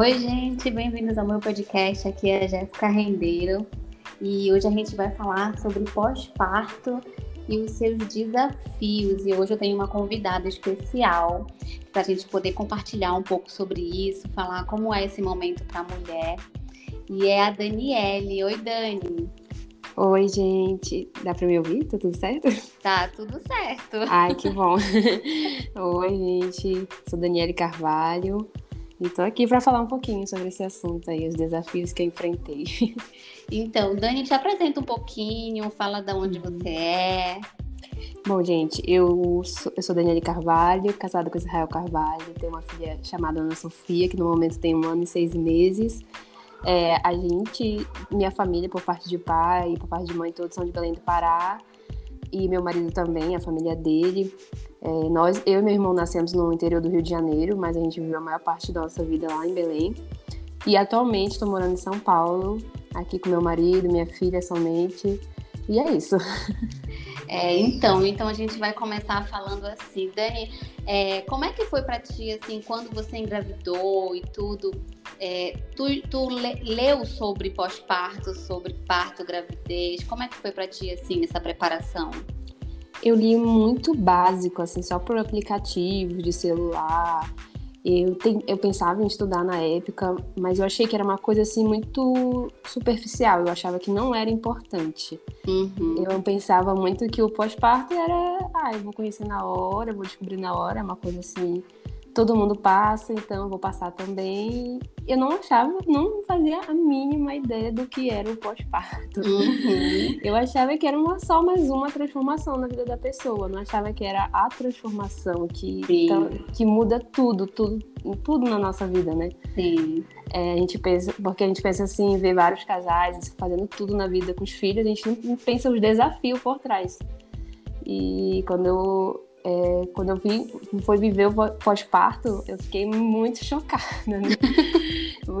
Oi, gente, bem-vindos ao meu podcast. Aqui é a Jéssica Rendeiro e hoje a gente vai falar sobre pós-parto e os seus desafios. E hoje eu tenho uma convidada especial para a gente poder compartilhar um pouco sobre isso, falar como é esse momento para a mulher. E é a Daniele. Oi, Dani. Oi, gente. Dá para me ouvir? Tá tudo certo? Tá tudo certo. Ai, que bom. Oi, gente. Sou Daniele Carvalho. E tô aqui para falar um pouquinho sobre esse assunto aí, os desafios que eu enfrentei. Então, Dani, te apresenta um pouquinho, fala de onde você é. Bom, gente, eu sou, eu sou Daniele Carvalho, casada com Israel Carvalho, tenho uma filha chamada Ana Sofia, que no momento tem um ano e seis meses. É, a gente, minha família, por parte de pai e por parte de mãe, todos são de Belém do Pará. E meu marido também, a família dele. É, nós, eu e meu irmão nascemos no interior do Rio de Janeiro, mas a gente viveu a maior parte da nossa vida lá em Belém. E atualmente estou morando em São Paulo, aqui com meu marido, minha filha somente. E é isso. É, então, então a gente vai começar falando assim, Dani, é, como é que foi para ti assim quando você engravidou e tudo? É, tu, tu leu sobre pós-parto, sobre parto, gravidez? Como é que foi para ti assim essa preparação? Eu li muito básico, assim, só por aplicativo de celular. Eu, tem, eu pensava em estudar na época, mas eu achei que era uma coisa assim muito superficial. Eu achava que não era importante. Uhum. Eu pensava muito que o pós-parto era, ah, eu vou conhecer na hora, vou descobrir na hora, é uma coisa assim todo mundo passa, então eu vou passar também. Eu não achava, não fazia a mínima ideia do que era o pós-parto. Uhum. Eu achava que era uma, só mais uma transformação na vida da pessoa. Não achava que era a transformação que, que muda tudo, tudo, tudo na nossa vida, né? Sim. É, a gente pensa, porque a gente pensa assim, ver vários casais fazendo tudo na vida com os filhos, a gente não pensa os desafios por trás. E quando eu é, quando eu vi, foi viver o pós-parto, eu fiquei muito chocada, né?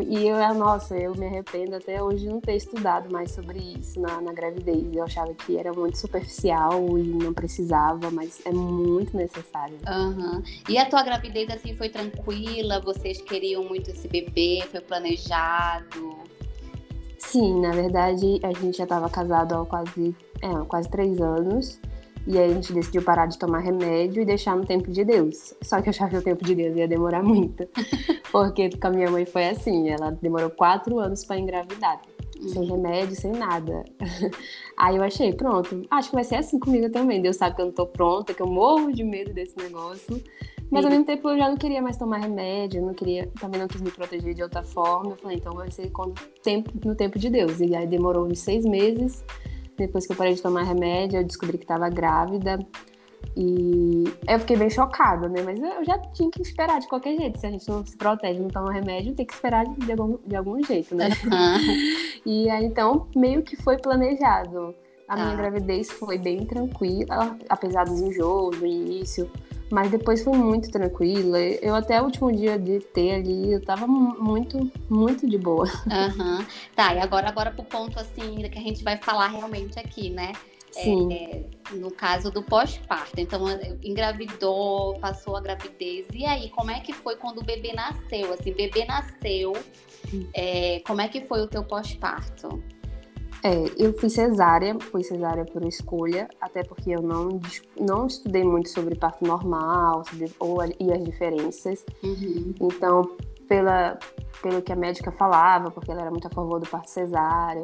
e eu, ah, nossa, eu me arrependo até hoje de não ter estudado mais sobre isso na, na gravidez. Eu achava que era muito superficial e não precisava, mas é muito necessário. Uhum. E a tua gravidez, assim, foi tranquila? Vocês queriam muito esse bebê? Foi planejado? Sim, na verdade, a gente já estava casado há quase, é, quase três anos. E aí a gente decidiu parar de tomar remédio e deixar no tempo de Deus. Só que eu achava que o tempo de Deus ia demorar muito. Porque com a minha mãe foi assim, ela demorou quatro anos para engravidar. Sem remédio, sem nada. Aí eu achei, pronto, acho que vai ser assim comigo também. Deus sabe que eu não tô pronta, que eu morro de medo desse negócio. Mas ao mesmo tempo eu já não queria mais tomar remédio, não queria, também não quis me proteger de outra forma. Eu falei, então vai ser tempo, no tempo de Deus. E aí demorou uns seis meses depois que eu parei de tomar remédio, eu descobri que estava grávida. E eu fiquei bem chocada, né? Mas eu já tinha que esperar de qualquer jeito. Se a gente não se protege, não toma remédio, tem que esperar de algum, de algum jeito, né? Uhum. e aí, então, meio que foi planejado. A minha ah. gravidez foi bem tranquila, apesar dos enjoos no início. Mas depois foi muito tranquila. Eu até o último dia de ter ali, eu tava muito, muito de boa. Uhum. Tá, e agora, agora pro ponto assim, que a gente vai falar realmente aqui, né? Sim. É, no caso do pós-parto. Então, engravidou, passou a gravidez. E aí, como é que foi quando o bebê nasceu? Assim, bebê nasceu, é, como é que foi o teu pós-parto? É, eu fui cesárea, fui cesárea por escolha, até porque eu não, não estudei muito sobre parto normal sobre, ou, e as diferenças. Uhum. Então, pela, pelo que a médica falava, porque ela era muito a favor do parto cesárea,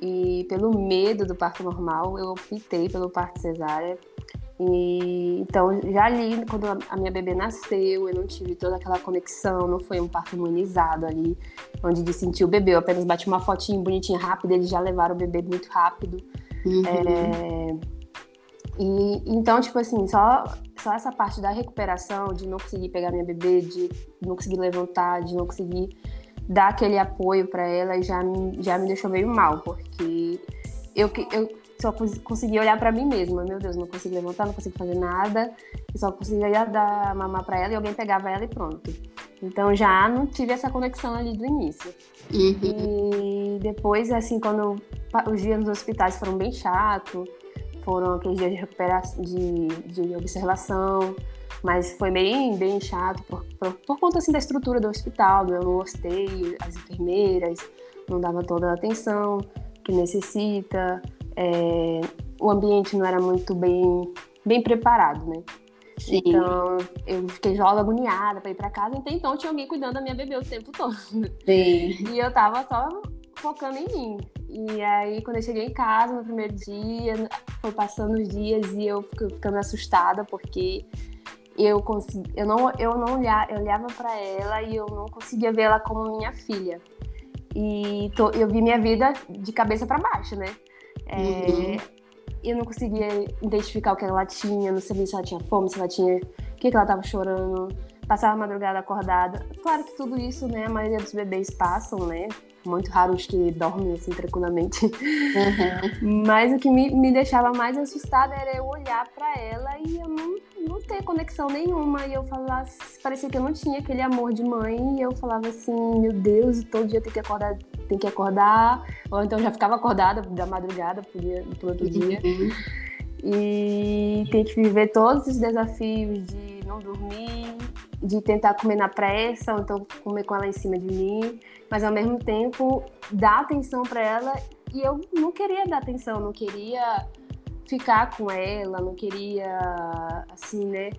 e pelo medo do parto normal, eu optei pelo parto cesárea, e, então, já ali, quando a minha bebê nasceu, eu não tive toda aquela conexão, não foi um parto humanizado ali, onde de sentir o bebê. Eu apenas bati uma fotinha bonitinha, rápida, eles já levaram o bebê muito rápido. Uhum. É, e, então, tipo assim, só, só essa parte da recuperação, de não conseguir pegar minha bebê, de não conseguir levantar, de não conseguir dar aquele apoio para ela, já, já me deixou meio mal, porque eu, eu só conseguia olhar para mim mesma. Meu Deus, não consigo levantar, não consigo fazer nada. Eu só conseguia dar mamar para ela e alguém pegava ela e pronto. Então já não tive essa conexão ali do início. Uhum. E depois, assim, quando os dias nos hospitais foram bem chatos, foram aqueles dias de recuperação, de, de observação. Mas foi bem, bem chato por, por, por conta assim, da estrutura do hospital, né? eu não gostei, as enfermeiras não davam toda a atenção que necessita, é, o ambiente não era muito bem, bem preparado, né? Sim. Então, eu fiquei logo agoniada para ir para casa. Até então, tinha alguém cuidando da minha bebê o tempo todo. Sim. E eu tava só focando em mim. E aí, quando eu cheguei em casa no primeiro dia, foi passando os dias e eu ficando assustada porque eu consegui, eu não, eu não olhava, eu olhava para ela e eu não conseguia ver ela como minha filha. E tô, eu vi minha vida de cabeça para baixo, né? É, uhum. Eu não conseguia identificar o que ela tinha, não sabia se ela tinha fome, se ela tinha. O que, que ela estava chorando. Passava a madrugada acordada. Claro que tudo isso, né? A maioria dos bebês passam, né? muito raros que dormem assim tranquilamente. Uhum. Mas o que me, me deixava mais assustada era eu olhar para ela e eu não, não ter conexão nenhuma. E eu falava, parecia que eu não tinha aquele amor de mãe. E eu falava assim, meu Deus, todo dia tem que acordar, tem que acordar. Ou então já ficava acordada da madrugada pro, dia, pro outro uhum. dia. E tem que viver todos os desafios de não dormir, de tentar comer na pressa, ou então comer com ela em cima de mim, mas ao mesmo tempo dar atenção para ela e eu não queria dar atenção, não queria ficar com ela, não queria assim, né?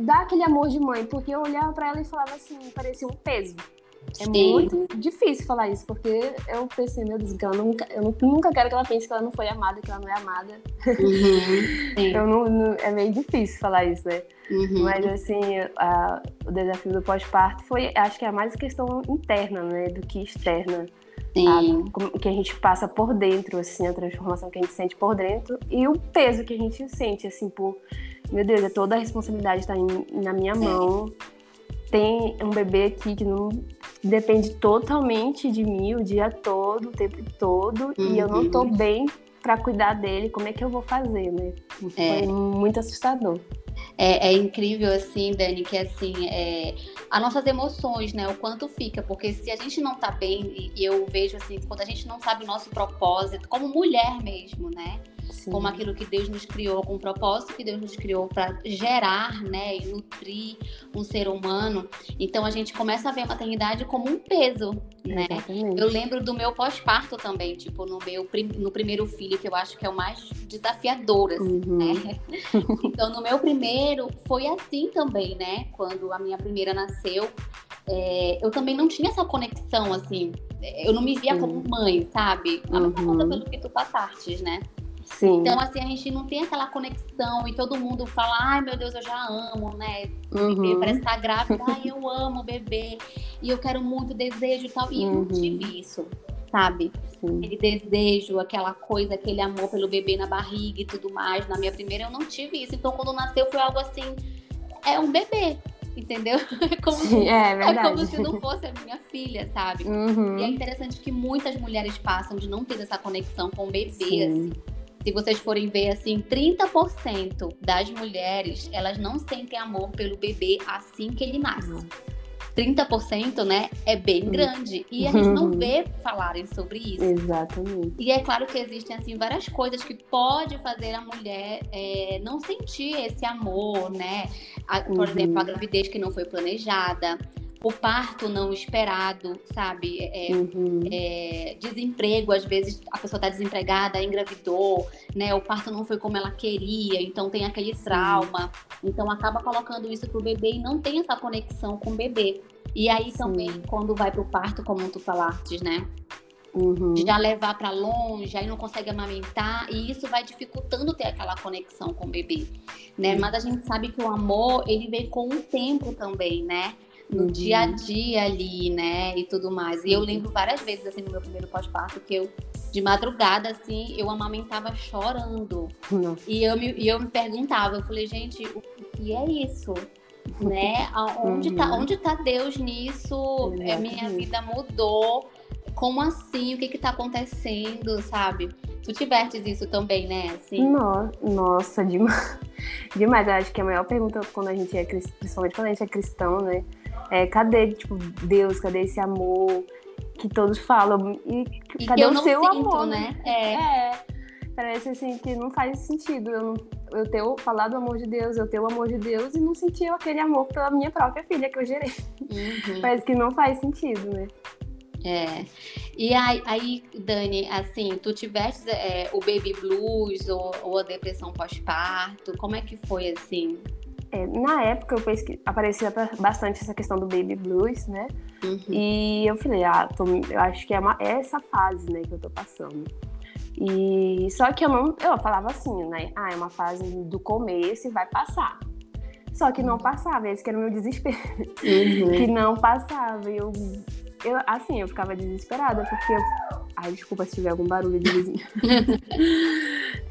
Dar aquele amor de mãe, porque eu olhava para ela e falava assim, parecia um peso. É Sim. muito difícil falar isso, porque eu pensei, meu Deus, que ela nunca, eu nunca quero que ela pense que ela não foi amada, que ela não é amada. Uhum. eu não, não, é meio difícil falar isso, né? Uhum. Mas assim, a, o desafio do pós-parto foi, acho que é mais questão interna, né, do que externa. A, que a gente passa por dentro, assim, a transformação que a gente sente por dentro e o peso que a gente sente, assim, por, meu Deus, é toda a responsabilidade está na minha mão. Tem um bebê aqui que não depende totalmente de mim o dia todo, o tempo todo, uhum. e eu não tô uhum. bem para cuidar dele, como é que eu vou fazer, né? É. Foi muito assustador. É, é, incrível, assim, Dani, que assim, é, as nossas emoções, né? O quanto fica, porque se a gente não tá bem, e eu vejo assim, quando a gente não sabe o nosso propósito, como mulher mesmo, né? Sim. como aquilo que Deus nos criou, com o propósito que Deus nos criou para gerar, né, e nutrir um ser humano. Então a gente começa a ver a maternidade como um peso, né? Exatamente. Eu lembro do meu pós-parto também, tipo, no meu no primeiro filho, que eu acho que é o mais desafiador, assim, uhum. né? então no meu primeiro foi assim também, né? Quando a minha primeira nasceu, é, eu também não tinha essa conexão, assim, eu não me via uhum. como mãe, sabe? A mesma uhum. coisa pelo que tu passaste, né? Sim. Então, assim, a gente não tem aquela conexão e todo mundo fala, ai meu Deus, eu já amo, né? Uhum. Bebê parece estar tá grávida, ai, eu amo o bebê e eu quero muito desejo e tal. E uhum. eu não tive isso, sabe? Sim. Aquele desejo, aquela coisa, aquele amor pelo bebê na barriga e tudo mais. Na minha primeira eu não tive isso. Então, quando nasceu, foi algo assim, é um bebê entendeu? É como, Sim, é, é, como se não fosse a minha filha, sabe? Uhum. E é interessante que muitas mulheres passam de não ter essa conexão com o bebê, Sim. assim se vocês forem ver assim, 30% das mulheres, elas não sentem amor pelo bebê assim que ele nasce. 30%, né, é bem uhum. grande. E a gente não vê falarem sobre isso. Exatamente. E é claro que existem, assim, várias coisas que pode fazer a mulher é, não sentir esse amor, né? A, por uhum. exemplo, a gravidez que não foi planejada, o parto não esperado, sabe? É, uhum. é, desemprego, às vezes a pessoa está desempregada, engravidou, né? O parto não foi como ela queria, então tem aquele trauma. Então acaba colocando isso pro bebê e não tem essa conexão com o bebê. E aí Sim. também, quando vai pro parto, como tu falaste, né? Uhum. Já levar para longe, aí não consegue amamentar, e isso vai dificultando ter aquela conexão com o bebê, né? Uhum. Mas a gente sabe que o amor, ele vem com o tempo também, né? No uhum. dia a dia ali, né? E tudo mais. E eu lembro várias vezes, assim, no meu primeiro pós-parto, que eu, de madrugada, assim, eu amamentava chorando. E eu, me, e eu me perguntava, eu falei, gente, o que é isso? né? Onde, tá, uhum. tá, onde tá Deus nisso? É, minha vida mudou. Como assim? O que que tá acontecendo, sabe? Tu tivestes isso também, né? Assim? Nossa, demais. demais. Eu acho que a maior pergunta quando a gente é principalmente quando a gente é cristão, né? É, cadê, tipo, Deus? Cadê esse amor que todos falam? E, e cadê o seu sinto, amor, né? É. é. Parece assim que não faz sentido. Eu não, eu ter falado o amor de Deus, eu ter o amor de Deus e não sentir aquele amor pela minha própria filha que eu gerei. Uhum. Parece que não faz sentido, né? É. E aí, aí, Dani, assim, tu tiveste é, o baby blues ou, ou a depressão pós-parto? Como é que foi assim? É, na época eu pesqui... aparecia bastante essa questão do baby blues, né? Uhum. E eu falei, ah, tô... eu acho que é, uma... é essa fase, né, que eu tô passando. E só que eu não, eu falava assim, né? Ah, é uma fase do começo e vai passar. Só que não passava, esse que era o meu desespero. Uhum. que não passava. E eu, eu, assim, eu ficava desesperada, porque eu. Ai, desculpa se tiver algum barulho de vizinho.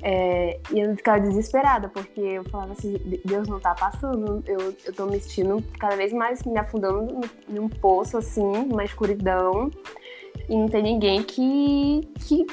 é, e eu ficava desesperada, porque eu falava assim, Deus não tá passando, eu, eu tô me sentindo cada vez mais me afundando num poço, assim, uma escuridão, e não tem ninguém que, que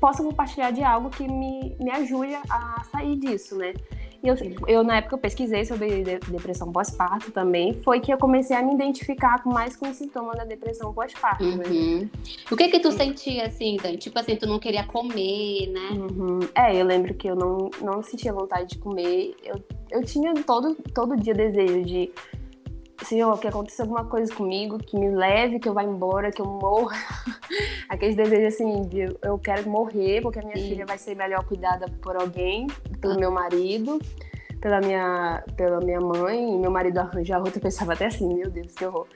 possa compartilhar de algo que me, me ajude a sair disso, né? E eu, eu, na época, eu pesquisei sobre depressão pós-parto também. Foi que eu comecei a me identificar mais com o sintoma da depressão pós-parto. Né? Uhum. O que que tu sentia, assim, Dani? Tipo assim, tu não queria comer, né? Uhum. É, eu lembro que eu não, não sentia vontade de comer. Eu, eu tinha todo, todo dia desejo de Senhor, que aconteça alguma coisa comigo, que me leve, que eu vá embora, que eu morra. Aqueles desejos assim, de eu quero morrer, porque a minha Sim. filha vai ser melhor cuidada por alguém, pelo meu marido, pela minha, pela minha mãe, e meu marido arranja outra. Eu pensava até assim, meu Deus, que horror.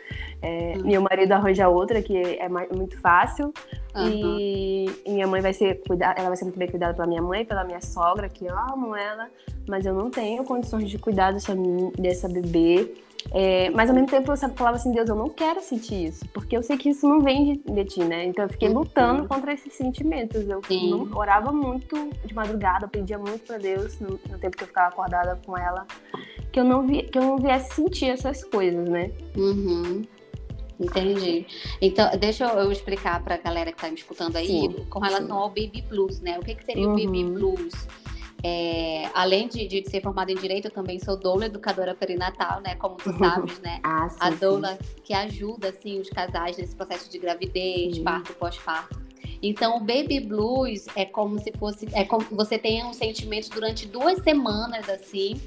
É, uhum. Meu marido arranja outra, que é muito fácil. Uhum. E, e, minha mãe vai ser cuidada, ela vai ser muito bem cuidada pela minha mãe, pela minha sogra, que eu amo ela, mas eu não tenho condições de cuidar dessa, dessa bebê. É, mas ao mesmo tempo eu falava assim, Deus, eu não quero sentir isso, porque eu sei que isso não vem de, de ti, né? Então eu fiquei uhum. lutando contra esses sentimentos. Eu não, orava muito de madrugada, eu pedia muito para Deus no, no, tempo que eu ficava acordada com ela, que eu não vi, que eu não viesse sentir essas coisas, né? Uhum. Entendi. Então, deixa eu explicar para a galera que está me escutando aí sim, com relação sim. ao Baby Blues, né? O que, que seria uhum. o Baby Blues? É, além de, de, ser formada em direito, eu também sou doula educadora perinatal, né? Como tu sabes, né? ah, sim, a doula sim. que ajuda assim os casais nesse processo de gravidez, sim. parto, pós-parto. Então, o baby blues é como se fosse, é como você tem um sentimento durante duas semanas assim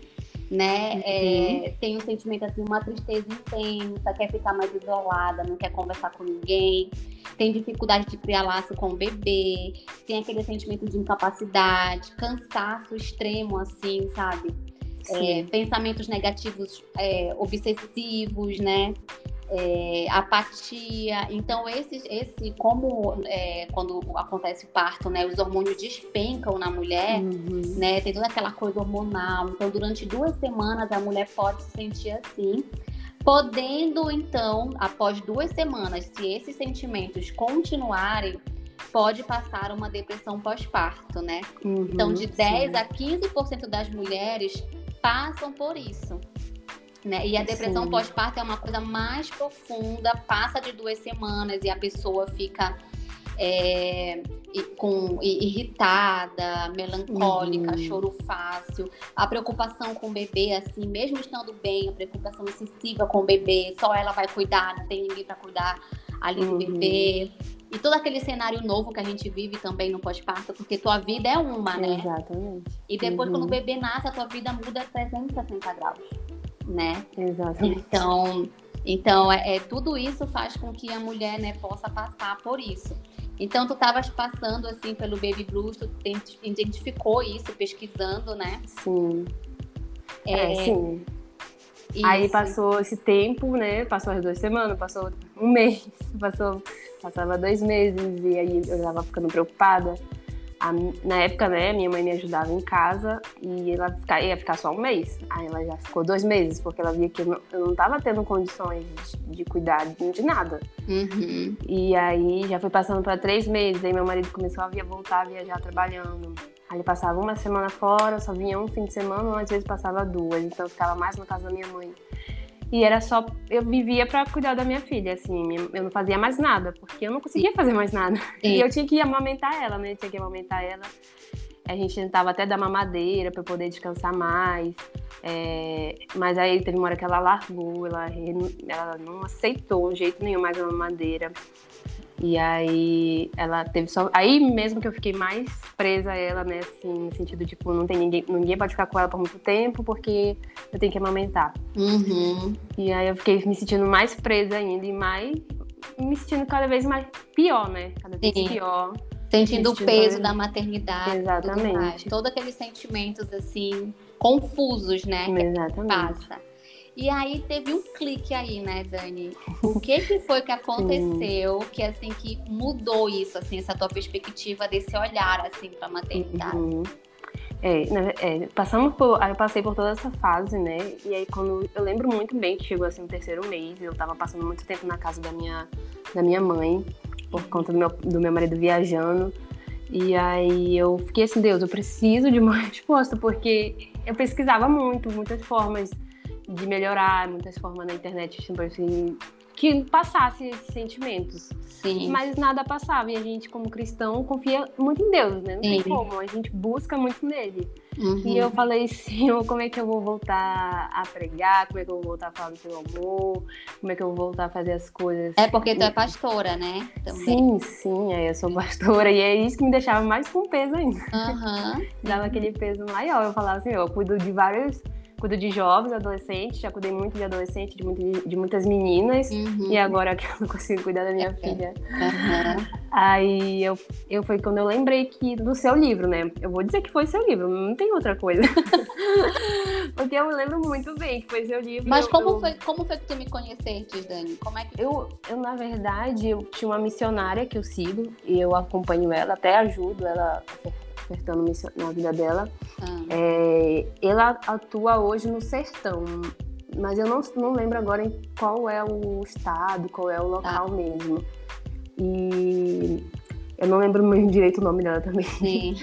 né? Uhum. É, tem um sentimento assim, uma tristeza intensa, quer ficar mais isolada, não quer conversar com ninguém, tem dificuldade de criar laço com o bebê, tem aquele sentimento de incapacidade, cansaço extremo, assim, sabe? É, pensamentos negativos é, obsessivos, né? É, apatia. Então, esse, esse como é, quando acontece o parto, né, os hormônios despencam na mulher, uhum. né, tem toda aquela coisa hormonal. Então, durante duas semanas, a mulher pode se sentir assim. Podendo, então, após duas semanas, se esses sentimentos continuarem, pode passar uma depressão pós-parto, né? Uhum, então, de 10 sim. a 15% das mulheres passam por isso. Né? E a depressão pós-parto é uma coisa mais profunda, passa de duas semanas e a pessoa fica é, com, irritada, melancólica, uhum. choro fácil, a preocupação com o bebê, assim, mesmo estando bem, a preocupação excessiva com o bebê, só ela vai cuidar, não tem ninguém para cuidar ali do uhum. bebê. E todo aquele cenário novo que a gente vive também no pós-parto, porque tua vida é uma, né? Exatamente. E depois, uhum. quando o bebê nasce, a tua vida muda 360 graus né? Exatamente. Então, então é, é, tudo isso faz com que a mulher, né, possa passar por isso. Então, tu estavas passando, assim, pelo Baby Blues, tu identificou isso, pesquisando, né? Sim. É, é sim. Isso. Aí passou esse tempo, né? Passou as duas semanas, passou um mês, passou, passava dois meses, e aí eu estava ficando preocupada. A, na época, né, minha mãe me ajudava em casa e ela ficar, ia ficar só um mês. Aí ela já ficou dois meses, porque ela via que eu não, eu não tava tendo condições de, de cuidar de nada. Uhum. E aí já foi passando para três meses, aí meu marido começou a via, voltar a viajar trabalhando. Aí ele passava uma semana fora, só vinha um fim de semana, ou às vezes passava duas, então eu ficava mais na casa da minha mãe. E era só. Eu vivia para cuidar da minha filha, assim. Eu não fazia mais nada, porque eu não conseguia fazer mais nada. Sim. E eu tinha que amamentar ela, né? Eu tinha que amamentar ela. A gente tentava até dar mamadeira para poder descansar mais. É... mas aí teve uma hora que ela largou, ela, ela não aceitou de jeito nenhum mais a mamadeira. E aí ela teve só. Aí mesmo que eu fiquei mais presa a ela, né? Assim, no sentido, tipo, não tem ninguém. Ninguém pode ficar com ela por muito tempo, porque eu tenho que amamentar. Uhum. E aí eu fiquei me sentindo mais presa ainda e mais. Me sentindo cada vez mais pior, né? Cada vez Sim. pior. Sentindo o peso da maternidade. tudo Exatamente. mais. Todos aqueles sentimentos, assim, confusos, né? que Exatamente. passa. E aí teve um clique aí, né, Dani? O que que foi que aconteceu que assim que mudou isso, assim, essa tua perspectiva desse olhar assim para maternidade? Uhum. É, é, passamos por, eu passei por toda essa fase, né? E aí quando eu lembro muito bem que chegou assim o terceiro mês, eu tava passando muito tempo na casa da minha da minha mãe por conta do meu, do meu marido viajando. E aí eu fiquei assim, Deus, eu preciso de uma resposta porque eu pesquisava muito, muitas formas de melhorar, muitas formas na internet, tipo assim, que passasse esses sentimentos. Sim. Mas nada passava. E a gente, como cristão, confia muito em Deus, né? Não tem Sim. como. A gente busca muito nele. Uhum. E eu falei, Senhor, como é que eu vou voltar a pregar? Como é que eu vou voltar a falar do teu amor? Como é que eu vou voltar a fazer as coisas? É porque tu é pastora, né? Também. Sim, sim, aí eu sou pastora. E é isso que me deixava mais com peso ainda. Aham. Dava aquele peso maior. Eu falava assim, eu cuido de vários. Cuido de jovens, adolescentes, já cuidei muito de adolescente, de, muito- de muitas meninas. Uhum. E agora que eu não consigo cuidar da minha É. filha, Aham. Aí eu, eu foi quando eu lembrei que do seu livro, né? Eu vou dizer que foi seu livro, não tem outra coisa. Porque eu lembro muito bem que foi seu livro. Mas eu- como eu, foi, como foi que tu me conheceste, Dani? Como é que Eu, eu, na verdade, eu tinha uma missionária que eu sigo e eu acompanho ela, até ajudo ela ofertando missão na vida dela. Ah, É, ela atua hoje no sertão, mas eu não, não lembro agora em qual é o estado, qual é o local mesmo. E eu não lembro muito direito o nome dela também. sim.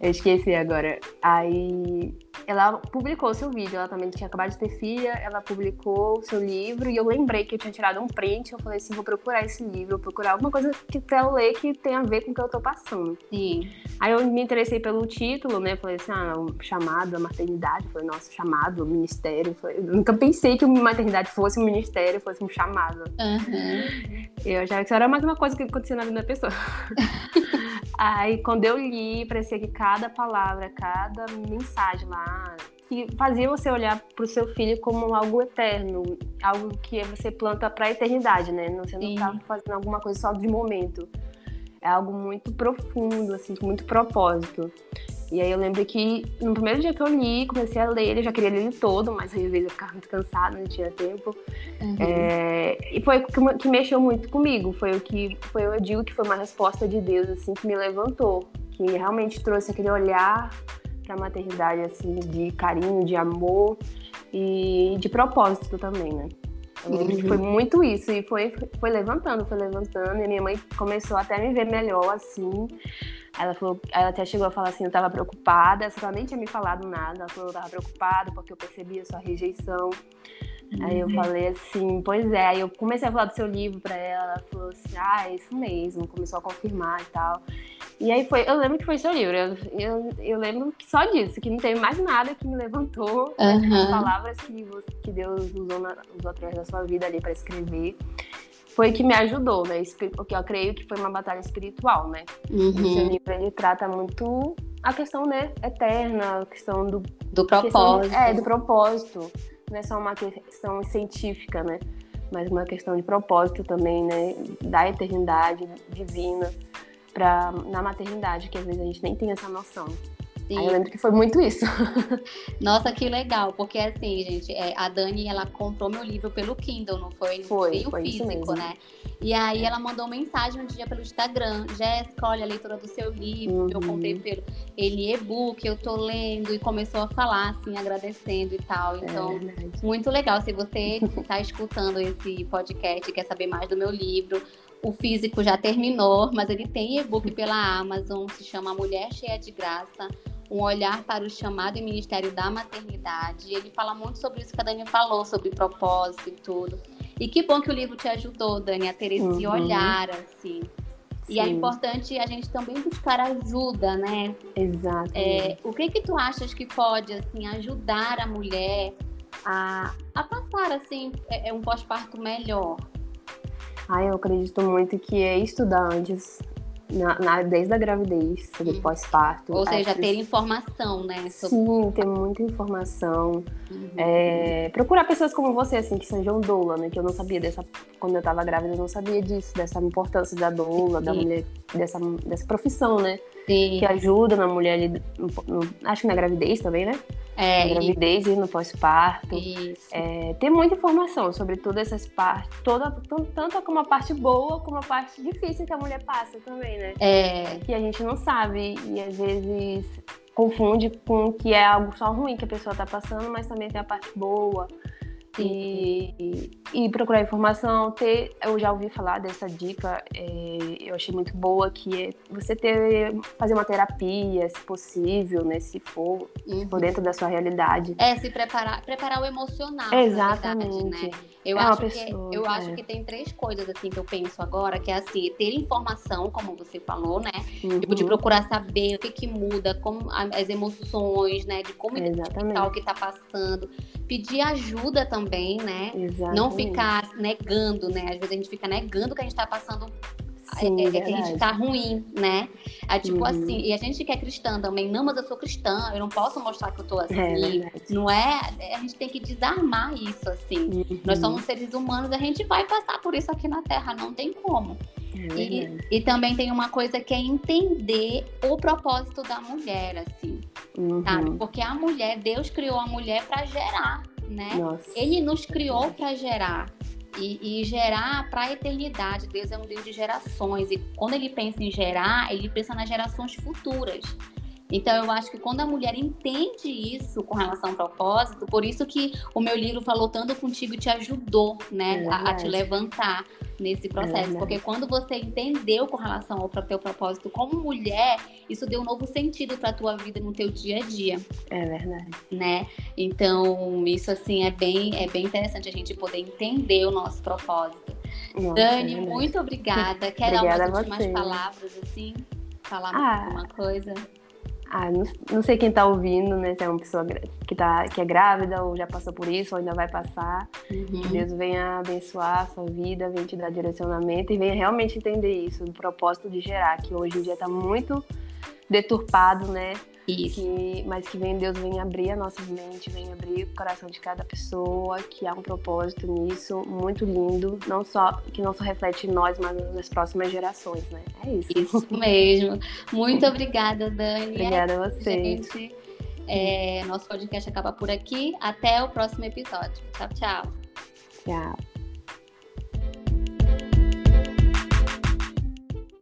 Eu esqueci agora. Aí ela publicou o seu vídeo, ela também tinha acabado de ter filha, ela publicou o seu livro e eu lembrei que eu tinha tirado um print. Eu falei assim: vou procurar esse livro, vou procurar alguma coisa que, pra eu ler que tenha a ver com o que eu tô passando. Sim. Aí eu me interessei pelo título, né? Falei assim: ah, um chamado, a maternidade. Falei, nossa, chamado, ministério. Falei, eu nunca pensei que uma maternidade fosse um ministério, fosse um chamado. Aham. Eu achava que isso era mais uma coisa que acontecia na vida da pessoa. Aí, quando eu li, parecia que cada palavra, cada mensagem lá, que fazia você olhar para o seu filho como algo eterno, algo que você planta para a eternidade, né? Você não Sim. tá fazendo alguma coisa só de momento. É algo muito profundo, assim, com muito propósito. E aí eu lembro que no primeiro dia que eu li, comecei a ler, eu já queria ler ele todo, mas às vezes eu ficava muito cansada, não tinha tempo. Uhum. É, e foi o que, que mexeu muito comigo. Foi o que foi, eu digo que foi uma resposta de Deus assim que me levantou, que realmente trouxe aquele olhar para a maternidade assim de carinho, de amor e de propósito também, né? Eu lembro que foi muito isso e foi foi levantando, foi levantando e minha mãe começou até a me ver melhor assim. Ela falou, ela até chegou a falar assim, eu tava preocupada, só que ela nem tinha me falado nada. Ela falou, eu tava preocupada porque eu percebia a sua rejeição. Aí eu falei assim, pois é. Aí eu comecei a falar do seu livro pra ela. Ela falou assim, ah, é isso mesmo. Começou a confirmar e tal. E aí foi, eu lembro que foi seu livro. Eu, eu, eu lembro que só disso, que não teve mais nada que me levantou. As Aham. palavras que, você- que Deus usou, na, usou através da sua vida ali pra escrever. Foi que me ajudou, né? Porque eu creio que foi uma batalha espiritual, né? Uhum. livro ele trata muito a questão, né, eterna, a questão do Do questão- propósito. é, do propósito. Não é só uma questão científica, né? Mas uma questão de propósito também, né? Da eternidade divina pra, na maternidade, que às vezes a gente nem tem essa noção. Aí eu lembro que foi muito isso. Nossa, que legal, porque assim, gente, é, a Dani, ela comprou meu livro pelo Kindle, não foi? Foi, foi físico, né? E aí ela mandou mensagem um dia pelo Instagram, Jéssica, olha a leitura do seu livro, eu Uhum. comprei pelo ele e-book, eu tô lendo, e começou a falar, assim, agradecendo e tal. Então, É muito legal. Se você está escutando esse podcast e quer saber mais do meu livro, o físico já terminou, mas ele tem e-book pela Amazon, se chama Mulher Cheia de Graça. Um olhar para o chamado e ministério da maternidade. Ele fala muito sobre isso que a Dani falou, sobre propósito e tudo. E que bom que o livro te ajudou, Dani, a ter esse Uhum. olhar, assim. E é Sim, importante a gente também buscar ajuda, né? Exato. É, o que que tu achas que pode assim ajudar a mulher a, a passar assim é, é um pós-parto melhor? Ah, eu acredito muito que é estudar antes na, na, desde a gravidez, sobre pós-parto. Ou seja, ter informação, né? Sobre... Sim, ter muita informação. Uhum. É, procurar pessoas como você, assim, que sejam doula, né? Que eu não sabia dessa. Quando eu estava grávida, eu não sabia disso, dessa importância da doula, Sim. da mulher, dessa, dessa profissão, né? Sim. Que ajuda na mulher ali, no, no, acho que na gravidez também, né? É, gravidez e no pós-parto. É, ter muita informação sobre todas essas partes, toda, tanto como a parte boa como a parte difícil que a mulher passa também, né? É. Que a gente não sabe e às vezes confunde com que é algo só ruim que a pessoa tá passando, mas também tem a parte boa. E, e, procurar informação, ter, eu já ouvi falar dessa dica, é, eu achei muito boa, que é você ter, fazer uma terapia, se possível, né, se for, uhum. for dentro da sua realidade. É, se preparar, preparar o emocional, Exatamente. Verdade, né? Eu, é acho, pessoa, que, eu é. acho que tem três coisas, assim, que eu penso agora, que é, assim, ter informação, como você falou, né, uhum. tipo, de procurar saber o que que muda, como as emoções, né, de como identificar o que tá passando, pedir ajuda também, né? Exatamente. Não ficar negando, né? Às vezes a gente fica negando que a gente tá passando Sim, é, é, que a gente tá ruim, né? É tipo uhum. assim, e a gente que é cristã também, não, mas eu sou cristã, eu não posso mostrar que eu tô assim. É não é? A gente tem que desarmar isso, assim. Uhum. Nós somos seres humanos, a gente vai passar por isso aqui na Terra, não tem como. E, e, também tem uma coisa que é entender o propósito da mulher, assim, uhum. sabe? Porque a mulher, Deus criou a mulher para gerar, né? Nossa. Ele nos criou para gerar. E, e gerar para a eternidade. Deus é um Deus de gerações. E quando ele pensa em gerar, ele pensa nas gerações futuras. Então eu acho que quando a mulher entende isso com relação ao propósito, por isso que o meu livro falou tanto contigo e te ajudou, né, é a, a, te levantar nesse processo, é porque quando você entendeu com relação ao teu propósito como mulher, isso deu um novo sentido para tua vida no teu dia a dia. É verdade. Né? Então, isso assim é bem é bem interessante a gente poder entender o nosso propósito. Nossa, Dani, é muito obrigada. Quer dar umas últimas palavras assim? Falar ah. alguma coisa? Ah, não, não, sei quem está ouvindo, né? Se é uma pessoa que, tá, que é grávida ou já passou por isso ou ainda vai passar. Uhum. Deus venha abençoar a sua vida, venha te dar direcionamento e venha realmente entender isso, o propósito de gerar, que hoje em dia está muito deturpado, né? Isso. Que, mas que vem, Deus vem abrir a nossa mente, vem abrir o coração de cada pessoa, que há um propósito nisso muito lindo, não só que não só reflete em nós, mas nas próximas gerações, né? É isso. Isso mesmo. Muito obrigada, Dani. Obrigada a você. É, nosso podcast acaba por aqui. Até o próximo episódio. Tchau, tchau. Tchau.